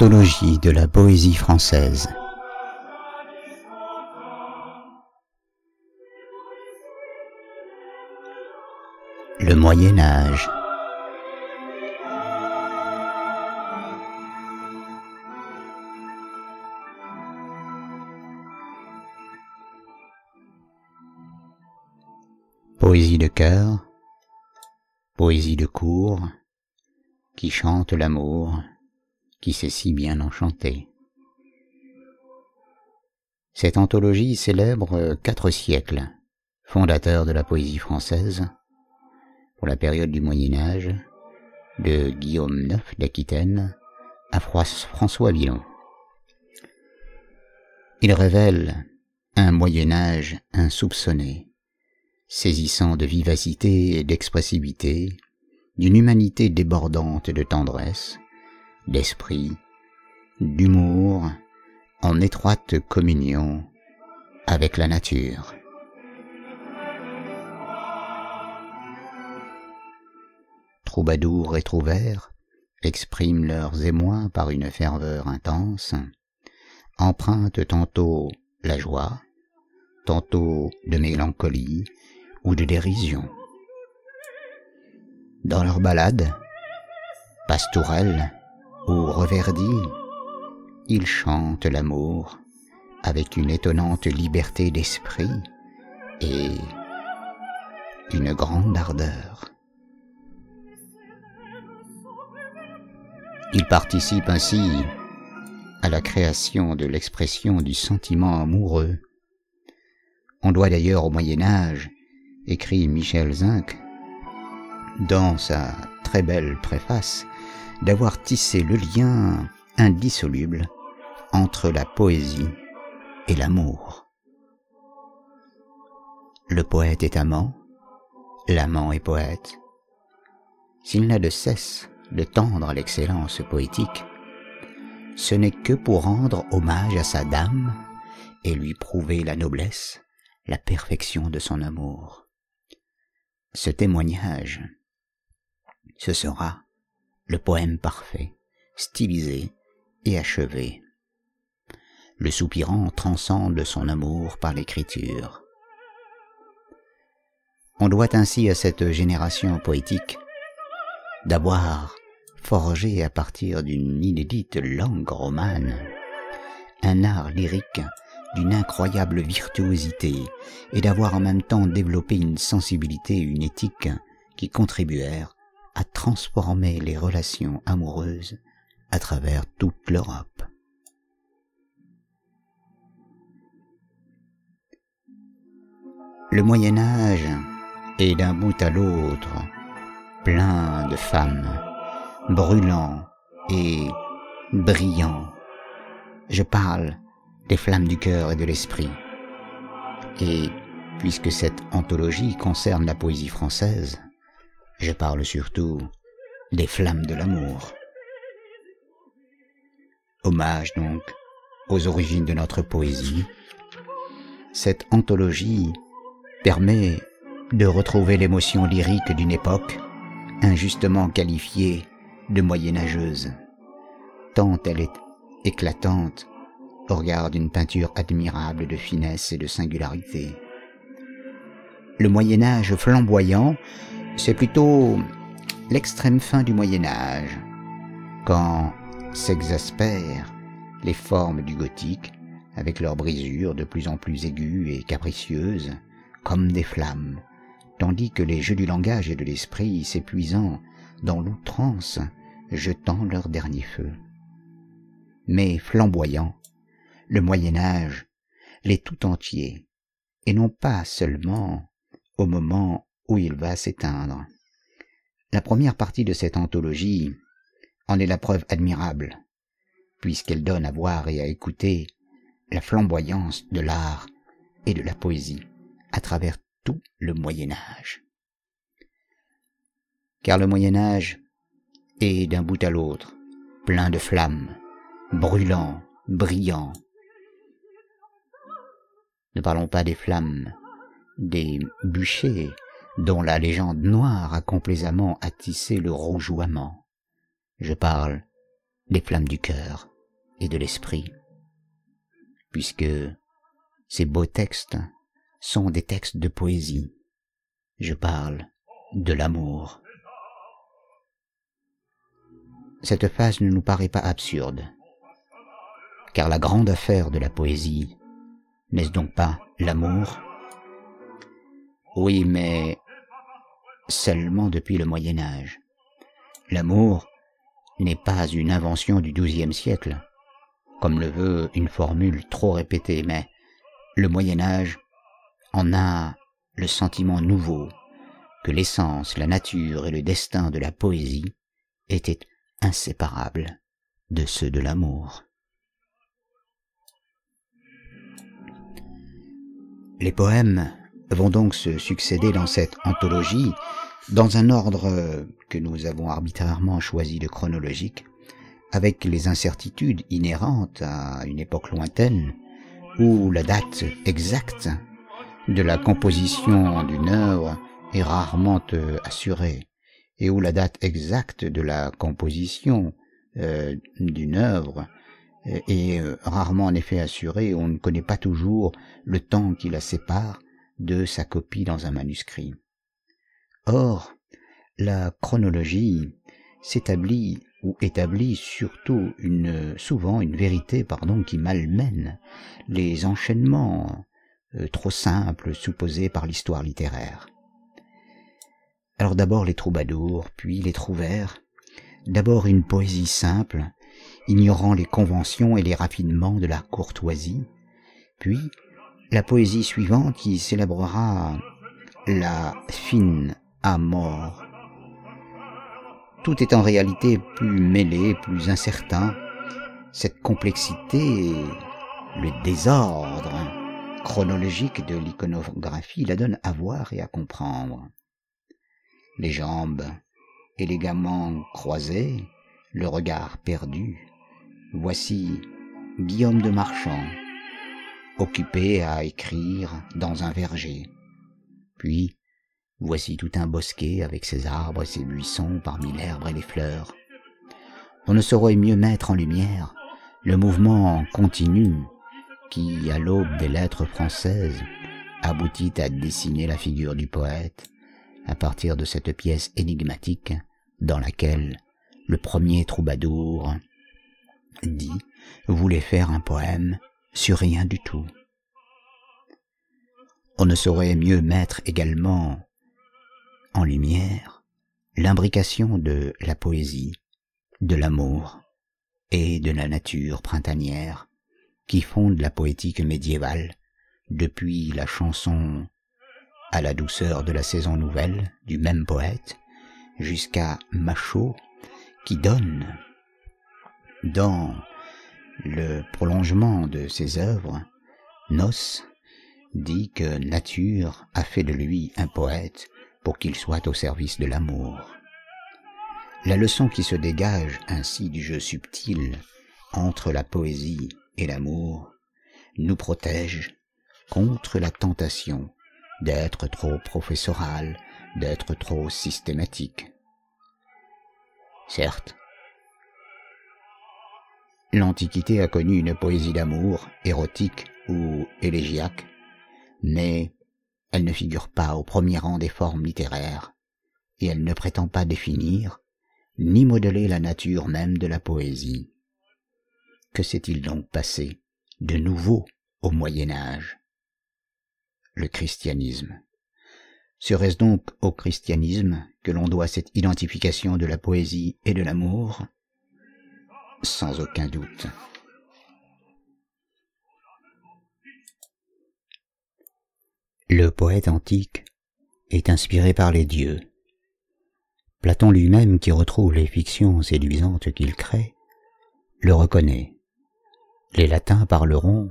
De la poésie française. Le Moyen Âge. Poésie de cœur, poésie de cour, qui chante l'amour, qui sait si bien enchanter. Cette anthologie célèbre quatre siècles, fondateur de la poésie française, pour la période du Moyen Âge, de Guillaume IX d'Aquitaine à François Villon. Il révèle un Moyen Âge insoupçonné, saisissant de vivacité et d'expressivité, d'une humanité débordante de tendresse, d'esprit, d'humour, en étroite communion avec la nature. Troubadours et trouvères expriment leurs émois par une ferveur intense, empruntent tantôt la joie, tantôt de mélancolie ou de dérision. Dans leurs ballades, pastorelles, ou reverdis, ils chantent l'amour avec une étonnante liberté d'esprit et une grande ardeur. Ils participent ainsi à la création de l'expression du sentiment amoureux. On doit d'ailleurs au Moyen Âge, écrit Michel Zinc, dans sa très belle préface, d'avoir tissé le lien indissoluble entre la poésie et l'amour. Le poète est amant, l'amant est poète. S'il n'a de cesse de tendre l'excellence poétique, ce n'est que pour rendre hommage à sa dame et lui prouver la noblesse, la perfection de son amour. Ce témoignage, ce sera le poème parfait, stylisé et achevé. Le soupirant transcende son amour par l'écriture. On doit ainsi à cette génération poétique d'avoir forgé à partir d'une inédite langue romane un art lyrique d'une incroyable virtuosité et d'avoir en même temps développé une sensibilité et une éthique qui contribuèrent à transformer les relations amoureuses à travers toute l'Europe. Le Moyen Âge est d'un bout à l'autre plein de femmes, brûlant et brillant. Je parle des flammes du cœur et de l'esprit. Et puisque cette anthologie concerne la poésie française, je parle surtout des flammes de l'amour. Hommage donc aux origines de notre poésie. Cette anthologie permet de retrouver l'émotion lyrique d'une époque injustement qualifiée de moyenâgeuse, tant elle est éclatante au regard d'une peinture admirable de finesse et de singularité. Le Moyen Âge flamboyant c'est plutôt l'extrême fin du Moyen Âge, quand s'exaspèrent les formes du gothique avec leurs brisures de plus en plus aiguës et capricieuses, comme des flammes, tandis que les jeux du langage et de l'esprit s'épuisant dans l'outrance, jetant leur dernier feu. Mais flamboyant, le Moyen Âge l'est tout entier, et non pas seulement au moment où il va s'éteindre. La première partie de cette anthologie en est la preuve admirable, puisqu'elle donne à voir et à écouter la flamboyance de l'art et de la poésie à travers tout le Moyen Âge. Car le Moyen Âge est d'un bout à l'autre plein de flammes, brûlant, brillant. Ne parlons pas des flammes, des bûchers dont la légende noire a complaisamment attissé le rougeoiement. Je parle des flammes du cœur et de l'esprit, puisque ces beaux textes sont des textes de poésie. Je parle de l'amour. Cette phase ne nous paraît pas absurde, car la grande affaire de la poésie, n'est-ce donc pas l'amour? Oui, mais seulement depuis le Moyen Âge. L'amour n'est pas une invention du XIIe siècle, comme le veut une formule trop répétée, mais le Moyen Âge en a le sentiment nouveau que l'essence, la nature et le destin de la poésie étaient inséparables de ceux de l'amour. Les poèmes vont donc se succéder dans cette anthologie dans un ordre que nous avons arbitrairement choisi de chronologique, avec les incertitudes inhérentes à une époque lointaine, où la date exacte de la composition d'une œuvre est rarement euh, assurée, et où la date exacte de la composition euh, d'une œuvre euh, est rarement en effet assurée, on ne connaît pas toujours le temps qui la sépare de sa copie dans un manuscrit. Or, la chronologie s'établit ou établit surtout une, souvent une vérité, pardon, qui malmène les enchaînements euh, trop simples supposés par l'histoire littéraire. Alors d'abord les troubadours, puis les trouvères, d'abord une poésie simple, ignorant les conventions et les raffinements de la courtoisie, puis la poésie suivante qui célébrera la fine à mort. Tout est en réalité plus mêlé, plus incertain. Cette complexité, le désordre chronologique de l'iconographie la donne à voir et à comprendre. Les jambes élégamment croisées, le regard perdu. Voici Guillaume de Marchand, occupé à écrire dans un verger. Puis Voici tout un bosquet avec ses arbres et ses buissons parmi l'herbe et les fleurs. On ne saurait mieux mettre en lumière le mouvement continu qui, à l'aube des lettres françaises, aboutit à dessiner la figure du poète à partir de cette pièce énigmatique dans laquelle le premier troubadour dit voulait faire un poème? Sur rien du tout. On ne saurait mieux mettre également en lumière l'imbrication de la poésie, de l'amour et de la nature printanière qui fonde la poétique médiévale depuis la chanson à la douceur de la saison nouvelle du même poète jusqu'à Machaut qui donne dans le prolongement de ses œuvres Nos dit que nature a fait de lui un poète pour qu'il soit au service de l'amour. La leçon qui se dégage ainsi du jeu subtil entre la poésie et l'amour nous protège contre la tentation d'être trop professoral, d'être trop systématique. Certes, l'Antiquité a connu une poésie d'amour, érotique ou élégiaque, mais elle ne figure pas au premier rang des formes littéraires, et elle ne prétend pas définir, ni modeler la nature même de la poésie. Que s'est-il donc passé de nouveau au Moyen Âge? Le christianisme. Serait-ce donc au christianisme que l'on doit cette identification de la poésie et de l'amour? Sans aucun doute. Le poète antique est inspiré par les dieux. Platon lui-même, qui retrouve les fictions séduisantes qu'il crée, le reconnaît. Les latins parleront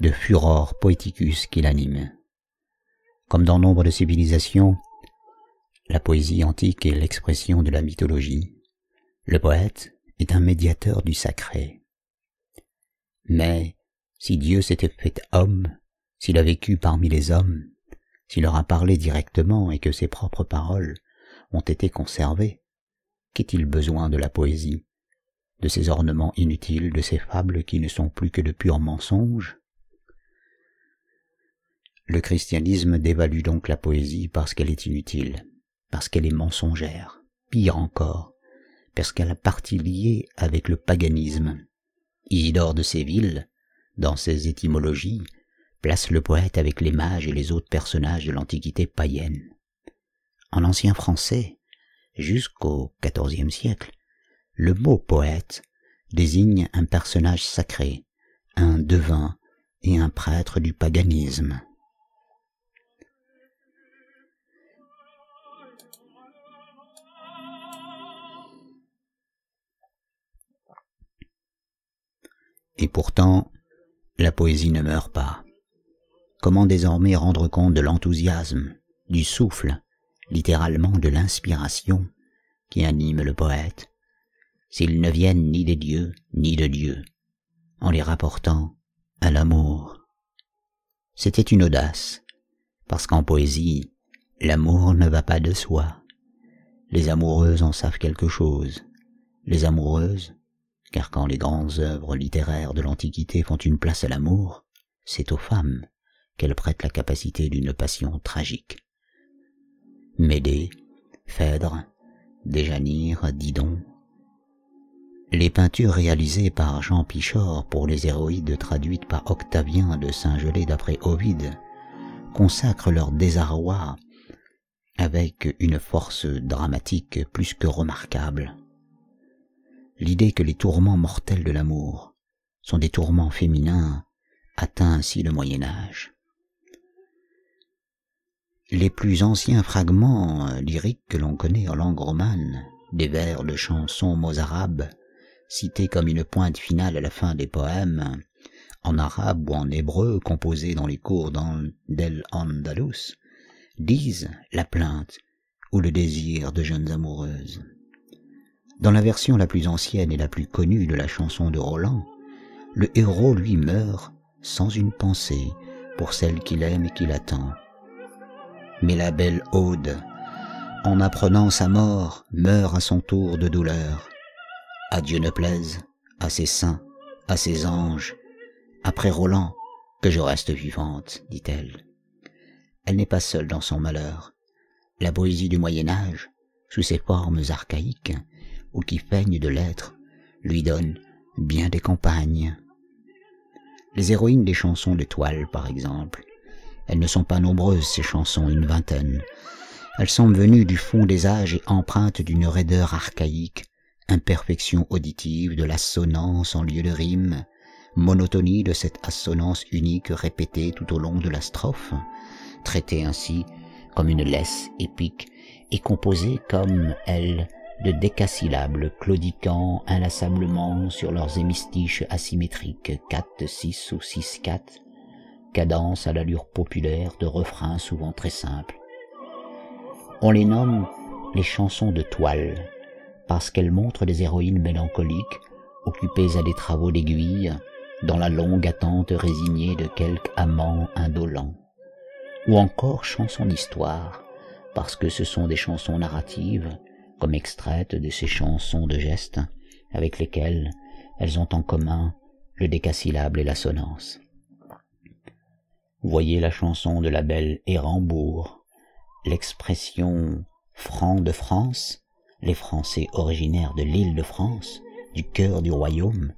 de furor poeticus qui l'anime. Comme dans nombre de civilisations, la poésie antique est l'expression de la mythologie. Le poète est un médiateur du sacré. Mais si Dieu s'était fait homme, s'il a vécu parmi les hommes, s'il leur a parlé directement et que ses propres paroles ont été conservées, qu'est-il besoin de la poésie de ces ornements inutiles, de ces fables qui ne sont plus que de purs mensonges? Le christianisme dévalue donc la poésie parce qu'elle est inutile, parce qu'elle est mensongère, pire encore, parce qu'elle a partie liée avec le paganisme. Isidore de Séville, dans ses étymologies, place le poète avec les mages et les autres personnages de l'Antiquité païenne. En ancien français, jusqu'au XIVe siècle, le mot poète désigne un personnage sacré, un devin et un prêtre du paganisme. Et pourtant, la poésie ne meurt pas. Comment désormais rendre compte de l'enthousiasme, du souffle, littéralement de l'inspiration qui anime le poète s'ils ne viennent ni des dieux ni de Dieu, en les rapportant à l'amour? C'était une audace, parce qu'en poésie, l'amour ne va pas de soi. Les amoureuses en savent quelque chose. Les amoureuses, car quand les grandes œuvres littéraires de l'Antiquité font une place à l'amour, c'est aux femmes qu'elles prêtent la capacité d'une passion tragique. Médée, Phèdre, Déjanire, Didon, les peintures réalisées par Jean Pichor pour les héroïdes traduites par Octavien de Saint-Gelais d'après Ovide consacrent leur désarroi avec une force dramatique plus que remarquable. L'idée que les tourments mortels de l'amour sont des tourments féminins atteint ainsi le Moyen Âge. Les plus anciens fragments lyriques que l'on connaît en langue romane, des vers de chansons mozarabes, cité comme une pointe finale à la fin des poèmes, en arabe ou en hébreu composés dans les cours d'El Andalus, disent la plainte ou le désir de jeunes amoureuses. Dans la version la plus ancienne et la plus connue de la chanson de Roland, le héros lui meurt sans une pensée pour celle qu'il aime et qu'il attend. Mais la belle Aude, en apprenant sa mort, meurt à son tour de douleur. À Dieu ne plaise, à ses saints, à ses anges, après Roland, que je reste vivante, dit-elle. Elle, n'est pas seule dans son malheur. La poésie du Moyen Âge, sous ses formes archaïques, ou qui feignent de l'être, lui donne bien des campagnes. Les héroïnes des chansons de toile, par exemple, elles ne sont pas nombreuses, ces chansons, une vingtaine. Elles sont venues du fond des âges et empreintes d'une raideur archaïque, imperfection auditive de l'assonance en lieu de rime, monotonie de cette assonance unique répétée tout au long de la strophe, traitée ainsi comme une laisse épique et composée comme elle de décasyllables claudiquant inlassablement sur leurs hémistiches asymétriques 4, 6 ou 6, 4, cadence à l'allure populaire de refrains souvent très simples. On les nomme les chansons de toile, parce qu'elles montrent des héroïnes mélancoliques, occupées à des travaux d'aiguille, dans la longue attente résignée de quelque amant indolent. Ou encore chansons d'histoire, parce que ce sont des chansons narratives, comme extraites de ces chansons de gestes, avec lesquelles elles ont en commun le décasyllabe et l'assonance. Voyez la chanson de la belle Érambourg, l'expression franc de France, les Français originaires de l'île de France, du cœur du royaume,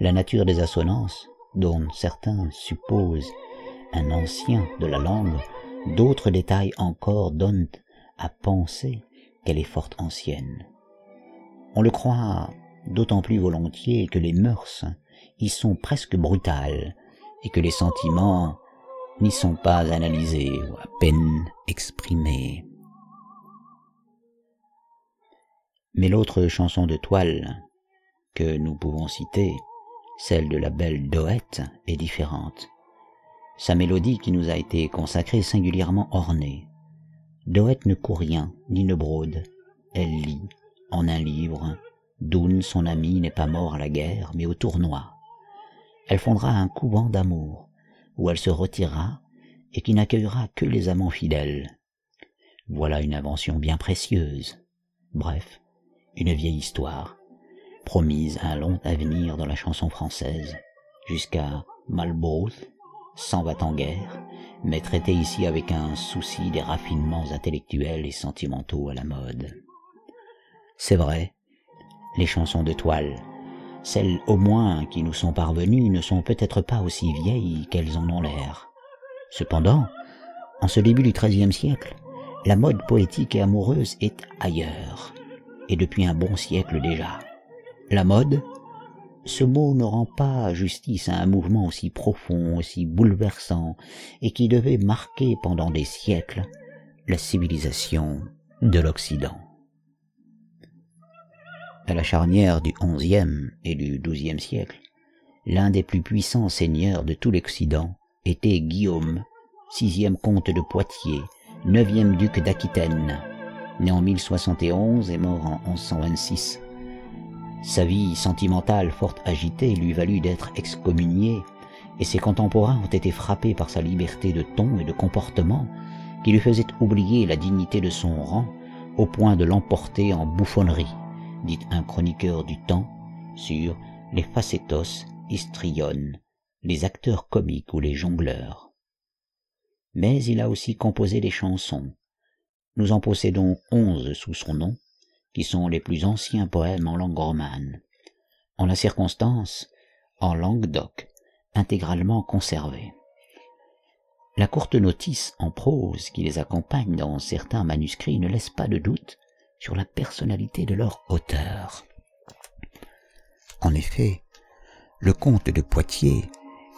la nature des assonances, dont certains supposent un ancien de la langue, d'autres détails encore donnent à penser qu'elle est fort ancienne. On le croit d'autant plus volontiers que les mœurs y sont presque brutales et que les sentiments n'y sont pas analysés ou à peine exprimés. Mais l'autre chanson de toile que nous pouvons citer, celle de la belle Doette, est différente. Sa mélodie qui nous a été consacrée est singulièrement ornée. Doette ne court rien, ni ne brode. Elle lit, en un livre, Doun, son ami, n'est pas mort à la guerre, mais au tournoi. Elle fondera un couvent d'amour, où elle se retirera, et qui n'accueillera que les amants fidèles. Voilà une invention bien précieuse. Bref, une vieille histoire, promise un long avenir dans la chanson française, jusqu'à Malbrouth, s'en va en guerre, mais traité ici avec un souci des raffinements intellectuels et sentimentaux à la mode. C'est vrai, les chansons de toile, celles au moins qui nous sont parvenues, ne sont peut-être pas aussi vieilles qu'elles en ont l'air. Cependant, en ce début du XIIIe siècle, la mode poétique et amoureuse est ailleurs, et depuis un bon siècle déjà. La mode, ce mot ne rend pas justice à un mouvement aussi profond, aussi bouleversant, et qui devait marquer pendant des siècles la civilisation de l'Occident. À la charnière du XIe et du XIIe siècle, l'un des plus puissants seigneurs de tout l'Occident était Guillaume, sixième comte de Poitiers, neuvième duc d'Aquitaine, né en 1071 et mort en 1126 sa vie sentimentale fort agitée lui valut d'être excommunié, et ses contemporains ont été frappés par sa liberté de ton et de comportement, qui lui faisait oublier la dignité de son rang au point de l'emporter en bouffonnerie, dit un chroniqueur du temps, sur les facétos, histriones, les acteurs comiques ou les jongleurs. Mais il a aussi composé des chansons. Nous en possédons onze sous son nom, qui sont les plus anciens poèmes en langue romane. En la circonstance, en langue d'oc, intégralement conservés. La courte notice en prose qui les accompagne dans certains manuscrits ne laisse pas de doute sur la personnalité de leur auteur. En effet, le comte de Poitiers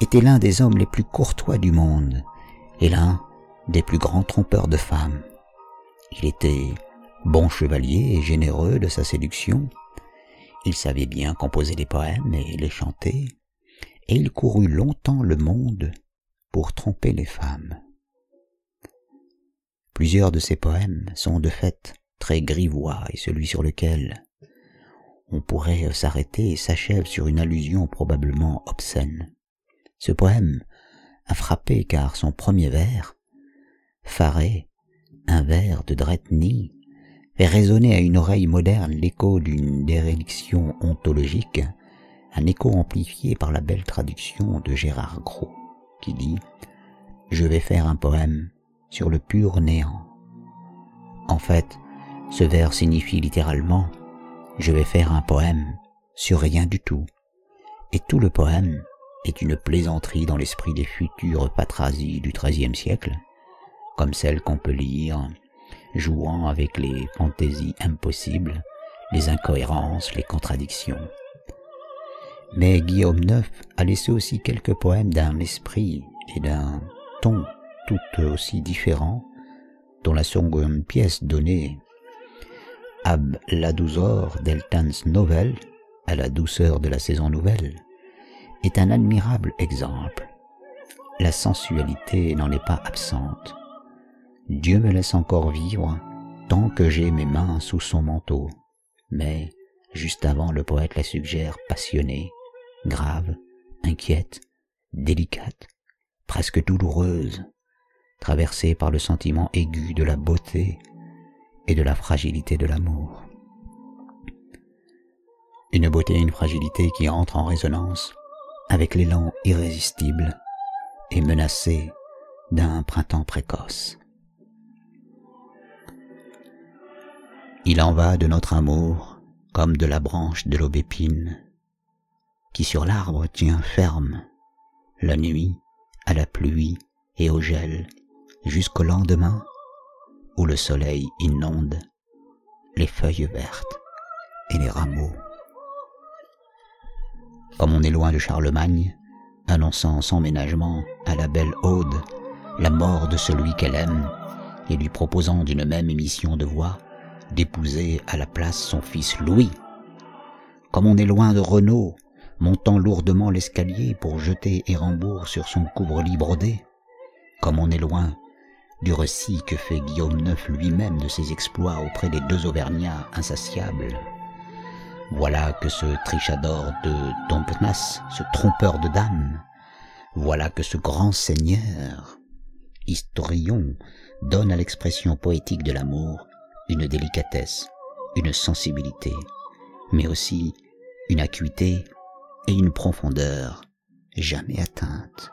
était l'un des hommes les plus courtois du monde et l'un des plus grands trompeurs de femmes. Il était Bon chevalier et généreux de sa séduction, il savait bien composer des poèmes et les chanter, et il courut longtemps le monde pour tromper les femmes. Plusieurs de ses poèmes sont de fait très grivois et celui sur lequel on pourrait s'arrêter s'achève sur une allusion probablement obscène. Ce poème a frappé car son premier vers, Faré, un vers de Dretny, fait résonner à une oreille moderne l'écho d'une déréliction ontologique, un écho amplifié par la belle traduction de Gérard Gros, qui dit ⁇ Je vais faire un poème sur le pur néant ⁇ En fait, ce vers signifie littéralement ⁇ Je vais faire un poème sur rien du tout ⁇ et tout le poème est une plaisanterie dans l'esprit des futures patrasies du XIIIe siècle, comme celle qu'on peut lire jouant avec les fantaisies impossibles, les incohérences, les contradictions. Mais Guillaume IX a laissé aussi quelques poèmes d'un esprit et d'un ton tout aussi différents, dont la seconde pièce donnée Ab la douceur del temps novel, à la douceur de la saison nouvelle, est un admirable exemple. La sensualité n'en est pas absente. Dieu me laisse encore vivre tant que j'ai mes mains sous son manteau. Mais, juste avant, le poète la suggère passionnée, grave, inquiète, délicate, presque douloureuse, traversée par le sentiment aigu de la beauté et de la fragilité de l'amour. Une beauté et une fragilité qui entrent en résonance avec l'élan irrésistible et menacé d'un printemps précoce. Il en va de notre amour comme de la branche de l'aubépine qui sur l'arbre tient ferme la nuit à la pluie et au gel jusqu'au lendemain où le soleil inonde les feuilles vertes et les rameaux. Comme on est loin de Charlemagne, annonçant sans ménagement à la belle Aude la mort de celui qu'elle aime et lui proposant d'une même émission de voix d'épouser à la place son fils Louis. Comme on est loin de Renaud, montant lourdement l'escalier pour jeter Hérambourg sur son couvre-lit brodé, comme on est loin du récit que fait Guillaume IX lui-même de ses exploits auprès des deux Auvergnats insatiables. Voilà que ce trichador de Dompnas, ce trompeur de dames, voilà que ce grand seigneur, historion, donne à l'expression poétique de l'amour une délicatesse, une sensibilité, mais aussi une acuité et une profondeur jamais atteintes.